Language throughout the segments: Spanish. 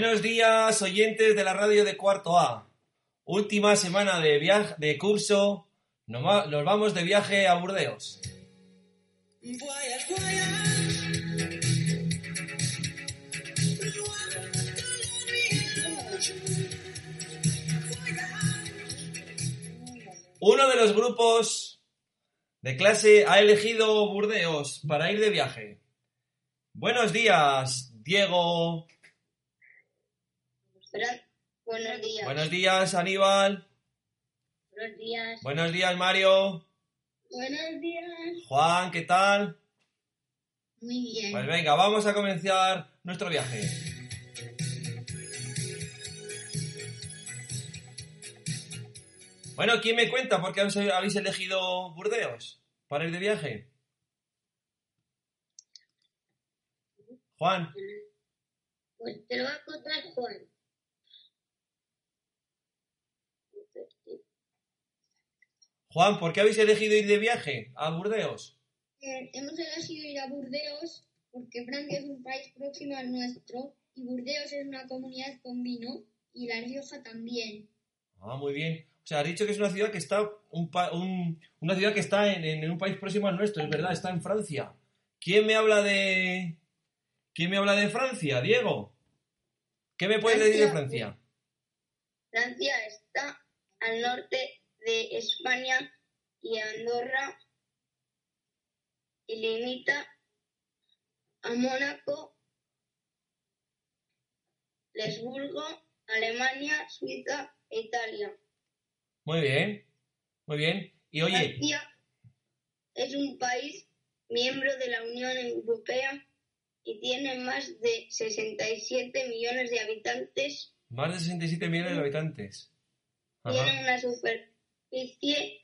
Buenos días, oyentes de la radio de Cuarto A. Última semana de viaje de curso. Nos va- nos vamos de viaje a Burdeos. Uno de los grupos de clase ha elegido Burdeos para ir de viaje. Buenos días, Diego. Buenos días. Buenos días, Aníbal. Buenos días. Buenos días, Mario. Buenos días. Juan, ¿qué tal? Muy bien. Pues venga, vamos a comenzar nuestro viaje. Bueno, ¿quién me cuenta por qué habéis elegido Burdeos para ir de viaje? Juan, Pues te lo va a contar Juan. Juan, ¿por qué habéis elegido ir de viaje a Burdeos? Eh, hemos elegido ir a Burdeos porque Francia es un país próximo al nuestro y Burdeos es una comunidad con vino y La Rioja también. Ah, muy bien. O sea, has dicho que es una ciudad que está un pa- un- una ciudad que está en, en un país próximo al nuestro, es verdad, está en Francia. ¿Quién me habla de quién me habla de Francia, Diego? ¿Qué me puedes decir de Francia? Francia está al norte de España y Andorra y limita a Mónaco, Lesburgo, Alemania, Suiza e Italia. Muy bien, muy bien. Y oye, Francia es un país miembro de la Unión Europea y tiene más de 67 millones de habitantes. más de 67 millones de habitantes. Ajá. Tiene una superficie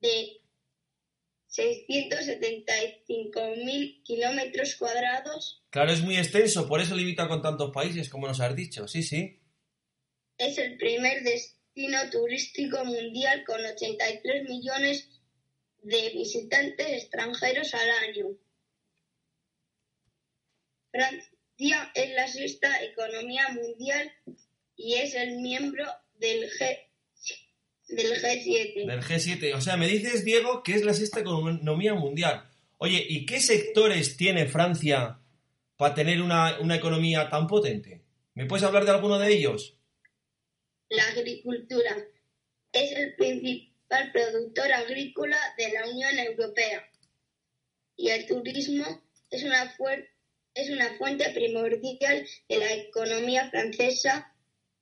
de 675.000 kilómetros cuadrados. Claro, es muy extenso, por eso limita con tantos países, como nos has dicho. Sí, sí. Es el primer destino turístico mundial con 83 millones de visitantes extranjeros al año. Francia es la sexta economía mundial y es el miembro del, G, del G7. Del G7. O sea, me dices, Diego, que es la sexta economía mundial. Oye, ¿y qué sectores tiene Francia para tener una, una economía tan potente? ¿Me puedes hablar de alguno de ellos? La agricultura es el principal productor agrícola de la Unión Europea y el turismo es una, es una fuente primordial de la economía francesa,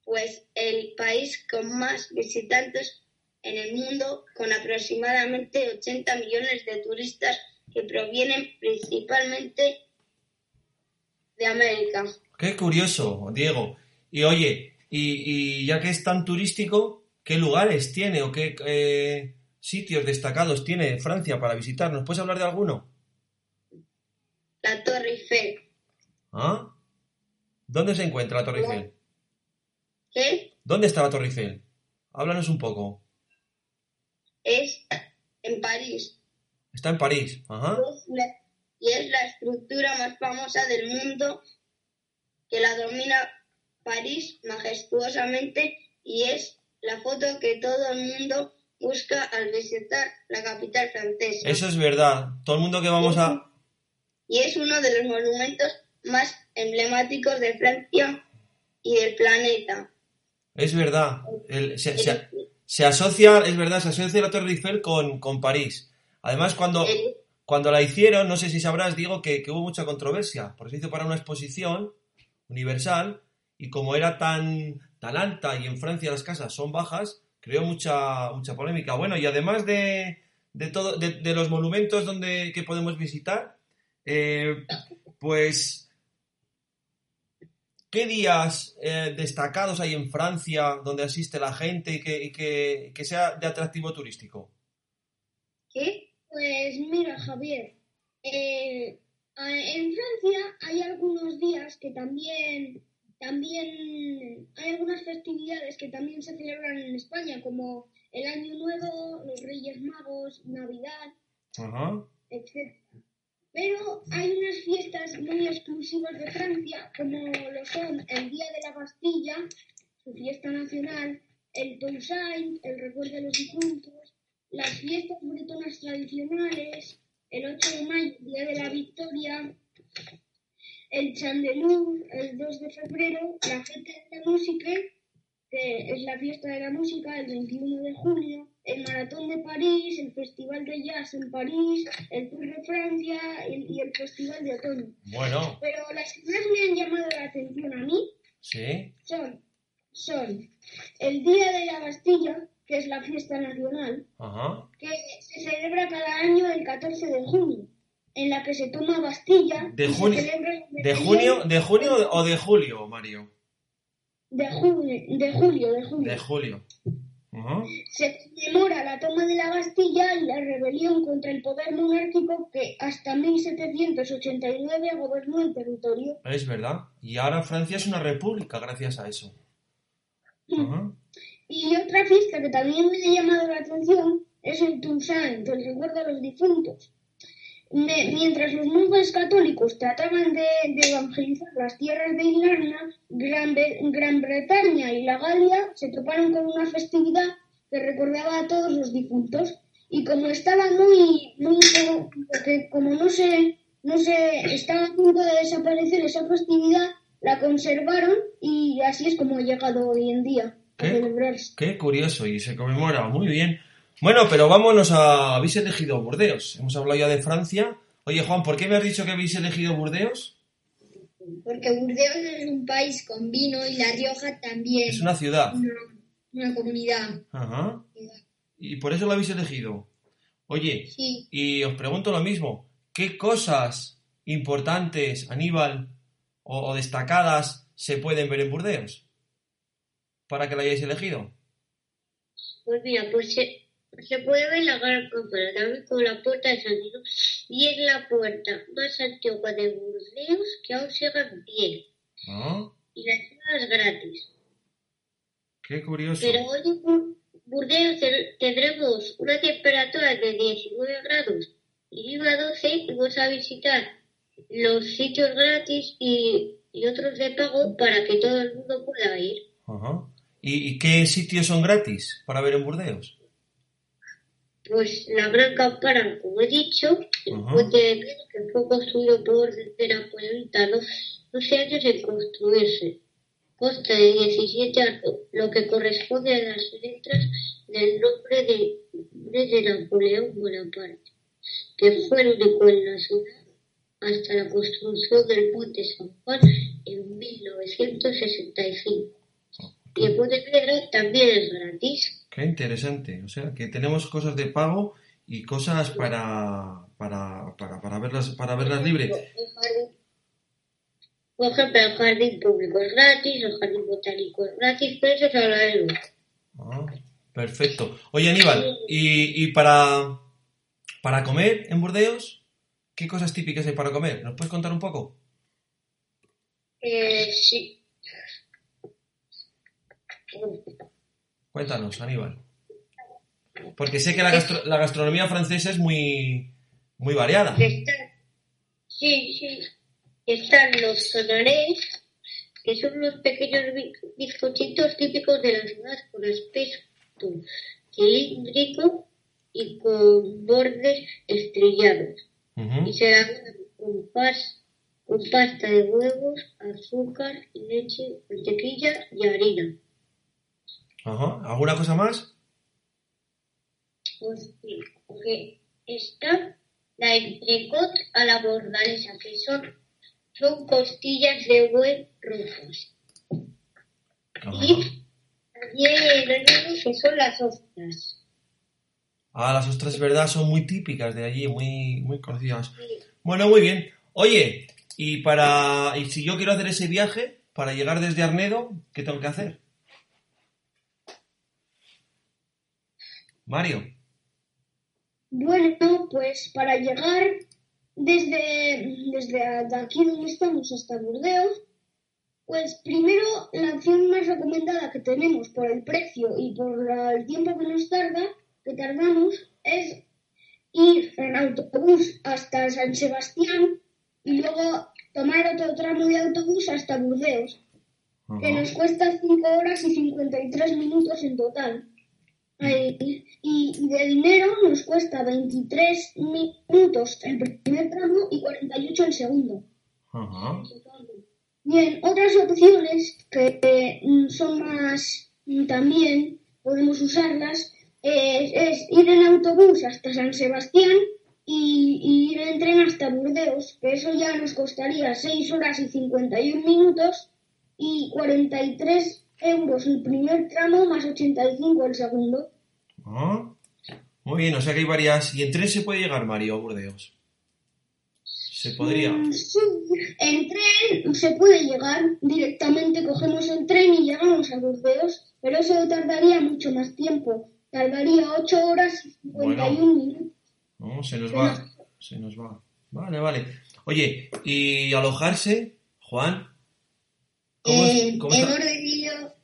pues el país con más visitantes en el mundo, con aproximadamente 80 millones de turistas que provienen principalmente de América. Qué curioso, Diego. Y oye, y, y ya que es tan turístico, ¿qué lugares tiene o qué eh, sitios destacados tiene Francia para visitar? ¿Nos puedes hablar de alguno? La Torre Eiffel. ¿Ah? ¿Dónde se encuentra la Torre Eiffel? ¿Qué? ¿Dónde está la Torre Eiffel? Háblanos un poco. es en París Está en París. Ajá. Y es la estructura más famosa del mundo que la domina París majestuosamente y es la foto que todo el mundo busca al visitar la capital francesa. Eso es verdad. Todo el mundo que vamos a... Y es uno de los monumentos más emblemáticos de Francia y del planeta. Es verdad. El- se, se- se asocia, es verdad, se asocia la Torre Eiffel con, con París. Además, cuando, cuando la hicieron, no sé si sabrás, digo que, que hubo mucha controversia, porque se hizo para una exposición universal y como era tan, tan alta y en Francia las casas son bajas, creó mucha, mucha polémica. Bueno, y además de, de, todo, de, de los monumentos donde, que podemos visitar, eh, pues, ¿qué días eh, destacados hay en Francia donde asiste la gente y que, y que, que sea de atractivo turístico? ¿Qué? Pues mira, Javier, eh, en Francia hay algunos días que también, también hay algunas festividades que también se celebran en España, como el Año Nuevo, los Reyes Magos, Navidad, Ajá. etc. Pero hay unas fiestas muy exclusivas de Francia, como lo son el Día de la Bastilla, su fiesta nacional, el Toussaint, el recuerdo de los difuntos, las fiestas bretonas tradicionales, el 8 de mayo, Día de la Victoria, el Chandeleur, el 2 de febrero, la Fête de la Música, que es la fiesta de la música, el 21 de junio, el Maratón de París, el Festival de Jazz en París, el Tour de Francia y, y el Festival de Otoño. Bueno, Pero las que más me han llamado la atención a mí sí. son, son el Día de la Bastilla, que es la fiesta nacional, Ajá. que se celebra cada año el 14 de junio, en la que se toma Bastilla. De y se junio- celebra la ¿De junio, de junio o de julio, Mario? De junio, de julio, de julio. De julio. Se conmemora la toma de la Bastilla y la rebelión contra el poder monárquico que hasta 1789 gobernó el territorio. Es verdad. Y ahora Francia es una república gracias a eso. Y otra fiesta que también me ha llamado la atención es el Toussaint, el recuerdo a los difuntos. Mientras los monjes católicos trataban de, de evangelizar las tierras de Irlanda, Gran Bretaña y la Galia se toparon con una festividad que recordaba a todos los difuntos. Y como estaba muy, muy, porque como no se, no se, estaba a punto de desaparecer esa festividad, la conservaron y así es como ha llegado hoy en día a ¿Qué? celebrarse. Qué curioso. Y se conmemora. Muy bien. Bueno, pero vámonos a... Habéis elegido Burdeos. Hemos hablado ya de Francia. Oye, Juan, ¿por qué me has dicho que habéis elegido Burdeos? Porque Burdeos es un país con vino y La Rioja también. Es una ciudad. una, una comunidad. Ajá. Y por eso lo habéis elegido. Oye, Sí. y os pregunto lo mismo. ¿Qué cosas importantes, Aníbal, o, o destacadas se pueden ver en Burdeos? Para que la hayáis elegido. Pues mira, pues se, se puede ver la gran cámara, también con la puerta de San Nino, y es la puerta más antigua de Burdeos que aún sigue en pie. Ah, Y la entrada es gratis. qué curioso. Pero hoy en Bur- Burdeos te- tendremos una temperatura de 19 grados y iba a 12 y vamos a visitar los sitios gratis y, y otros de pago para que todo el mundo pueda ir. Ajá. ¿Y, y qué sitios son gratis para ver en Burdeos? Pues la Gran Campana, como he dicho, el puente de Pino, que fue construido por orden de Napoleón, tardó 12 años en construirse. Consta de 17 arcos, lo que corresponde a las letras del nombre de, de Napoleón Bonaparte, que fue el único en la ciudad hasta la construcción del puente San Juan en 1965. Y el puente de piedra también es gratis. Qué interesante. O sea, que tenemos cosas de pago y cosas para, para, para, para verlas, para verlas libre. El jardín- Por ejemplo, el jardín público es gratis, el jardín botánico es gratis, pero eso es hablaremos. Ah, perfecto. Oye, Aníbal, ¿y, y para, para comer en Burdeos? ¿Qué cosas típicas hay para comer? ¿Nos puedes contar un poco? Eh, sí. Cuéntanos, Aníbal. Porque sé que la, gastro- la gastronomía francesa es muy, muy variada. Están, sí, sí. Están los sonarés, que son unos pequeños bi- bizcochitos típicos de la ciudad con aspecto cilíndrico y con bordes estrellados. Ujú. y se elaboran con, pas- con pasta de huevos, azúcar, leche, mantequilla y harina. Ajá. ¿Alguna cosa más? Pues sí, porque está la entrecot a la bordalesa, que son, son costillas de buen rojas. Y también que son las ostras. Ah, las ostras, verdad, son muy típicas de allí, muy, muy conocidas. Bueno, muy bien. Oye, y para y si yo quiero hacer ese viaje, para llegar desde Arnedo, ¿qué tengo que hacer? Mario. Bueno, pues para llegar desde, desde aquí donde estamos hasta Burdeos, pues primero la opción más recomendada que tenemos por el precio y por el tiempo que nos tarda, que tardamos, es ir en autobús hasta San Sebastián y luego tomar otro tramo de autobús hasta Burdeos, que nos cuesta 5 horas y 53 minutos en total. Y, y de dinero nos cuesta 23 minutos el primer tramo y 48 el segundo. Ajá. Bien, otras opciones que eh, mm, son más mm, también podemos usarlas eh, es ir en autobús hasta San Sebastián y, y ir en tren hasta Burdeos, que eso ya nos costaría 6 horas y 51 minutos y 43 euros el primer tramo más 85 el segundo. Ah, Muy bien, o sea que hay varias. ¿Y en tren se puede llegar, Mario, a Burdeos? Se podría. Mm, sí, en tren se puede llegar directamente, cogemos el tren y llegamos a Burdeos, pero eso tardaría mucho más tiempo. Tardaría 8 horas y 51 minutos. No, se nos va. Se nos va. Vale, vale. Oye, ¿y alojarse, Juan? ¿Cómo es- Eh, cómo está?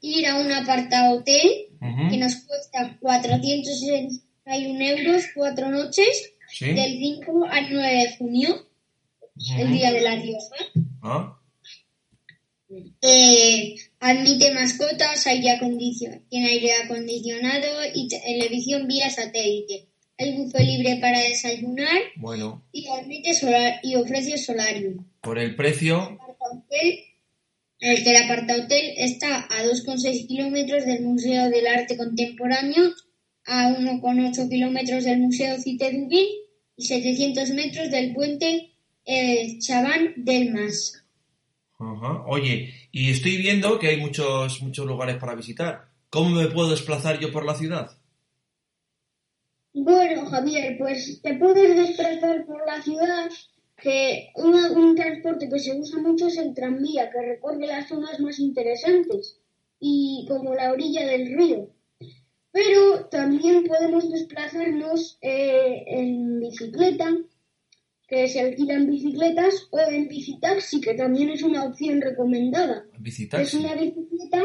Ir a un aparta hotel que nos cuesta 461 euros cuatro noches Sí. del 5 al 9 de junio, el día de la diosa. Ah, Eh, admite mascotas, aire acondicionado, tiene aire acondicionado y televisión vía satélite. Hay buffet libre para desayunar bueno, y admite solar y ofrece solarium. por el precio. El que el apartahotel está a 2,6 kilómetros del Museo del Arte Contemporáneo, a 1,8 kilómetros del Museo Cité y 700 metros del puente eh, Chabán del Mas. Ajá. Oye, y estoy viendo que hay muchos, muchos lugares para visitar. ¿Cómo me puedo desplazar yo por la ciudad? Bueno, Javier, pues te puedes desplazar por la ciudad, que una- un transporte que se usa mucho es el tranvía, que recorre las zonas más interesantes, y como la orilla del río. Pero también podemos desplazarnos eh, en bicicleta, que se alquilan bicicletas, o en bicitaxi, que también es una opción recomendada. Es Bicitaxi. una bicicleta,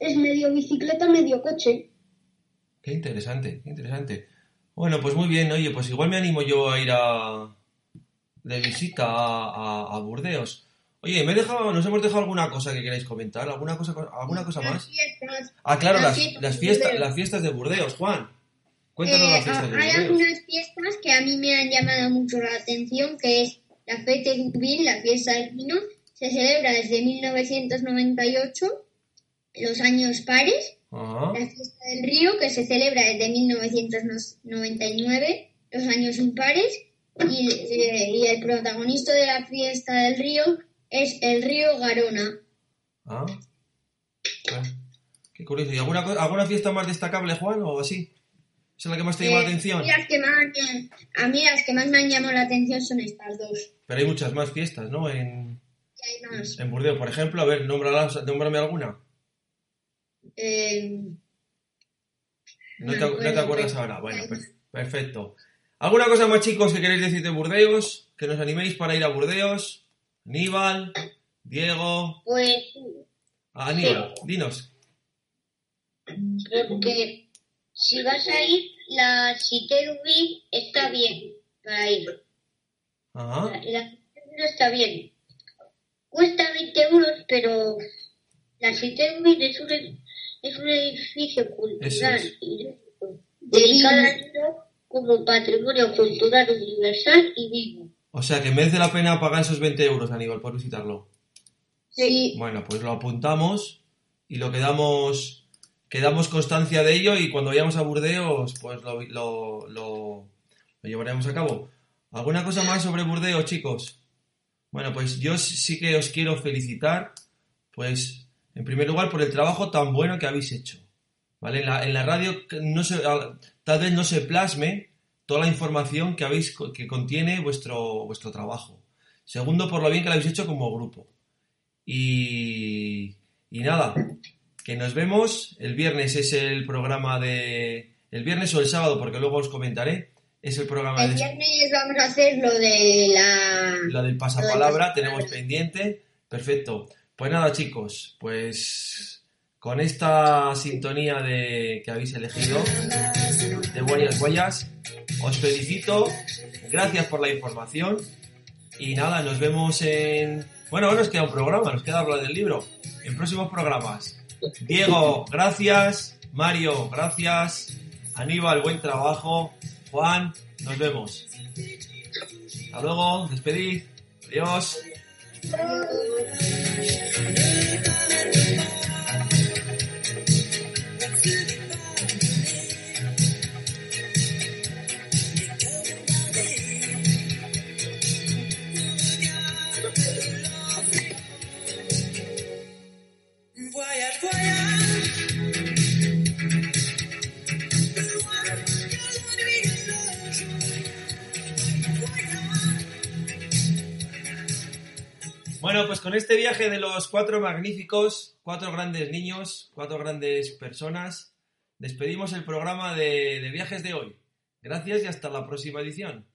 es medio bicicleta, medio coche. Qué interesante, qué interesante. Bueno, pues muy bien, oye, pues igual me animo yo a ir a de visita a, a- a Burdeos. Oye, me he dejado, nos hemos dejado alguna cosa que queráis comentar, alguna cosa, alguna cosa Las más. fiestas. Ah, claro, las las, fiestas las de fiestas, las de Burdeos, Juan. Cuéntanos Eh, las fiestas de hay Burdeos. algunas fiestas que a mí me han llamado mucho la atención, que es la Fete Dubil, la fiesta del vino. Se celebra desde 1998, los años pares. La fiesta del río, que se celebra desde 1999, los años impares. Y, eh, y el protagonista de la fiesta del río es el río Garona. Ah. Ah, Qué curioso. ¿Y alguna, alguna fiesta más destacable, Juan, o así? ¿Esa es la que más te llama la Eh, atención? a mí las que más me- a mí las que más me han llamado la atención son estas dos. Pero hay muchas más fiestas, ¿no? En, hay más. en Burdeos, por ejemplo. A ver, nómbralas, nómbrame alguna. Eh, No te, no te acuerdas ahora. Bueno, per- perfecto. ¿Alguna cosa más, chicos, que queréis decir de Burdeos? Que nos animéis para ir a Burdeos. Aníbal, Diego. Pues Ah, Aníbal, dinos. porque si vas a ir, la Cité Dublín está bien para ir. Ajá. La, la Dublín está bien. Cuesta 20 euros, pero la Cité Dublín es un, es un edificio cultural Eso es. y dedicado al como patrimonio cultural universal y vivo. O sea, que merece la pena pagar esos 20 euros, Aníbal, por visitarlo. sí, Bueno, pues lo apuntamos y lo quedamos, quedamos constancia de ello y cuando vayamos a Burdeos, pues lo, lo, lo, lo llevaremos a cabo. ¿Alguna cosa más sobre Burdeos, chicos? Bueno, pues yo sí que os quiero felicitar, pues, en primer lugar, por el trabajo tan bueno que habéis hecho. ¿Vale? En la, en la radio no se, tal vez no se plasme toda la información que habéis que contiene vuestro, vuestro trabajo. Segundo, por lo bien que lo habéis hecho como grupo. Y, y nada, que nos vemos. El viernes es el programa de. El viernes o el sábado, porque luego os comentaré. Es el programa El de. viernes vamos a hacer lo de la... Lo del Lo pasapalabra del tenemos pasapalabra. pendiente. Perfecto. Pues nada, chicos, pues con esta sintonía de que habéis elegido de Guayas Guayas, os felicito. Gracias por la información. Y nada, nos vemos en. Bueno, ahora nos queda un programa, nos queda hablar del libro. En próximos programas. Diego, gracias. Mario, gracias. Aníbal, buen trabajo. Juan, nos vemos. Hasta luego, despedid. Adiós. Bueno, pues con este viaje de los cuatro magníficos, cuatro grandes niños, cuatro grandes personas, despedimos el programa de, viajes de hoy. Gracias y hasta la próxima edición.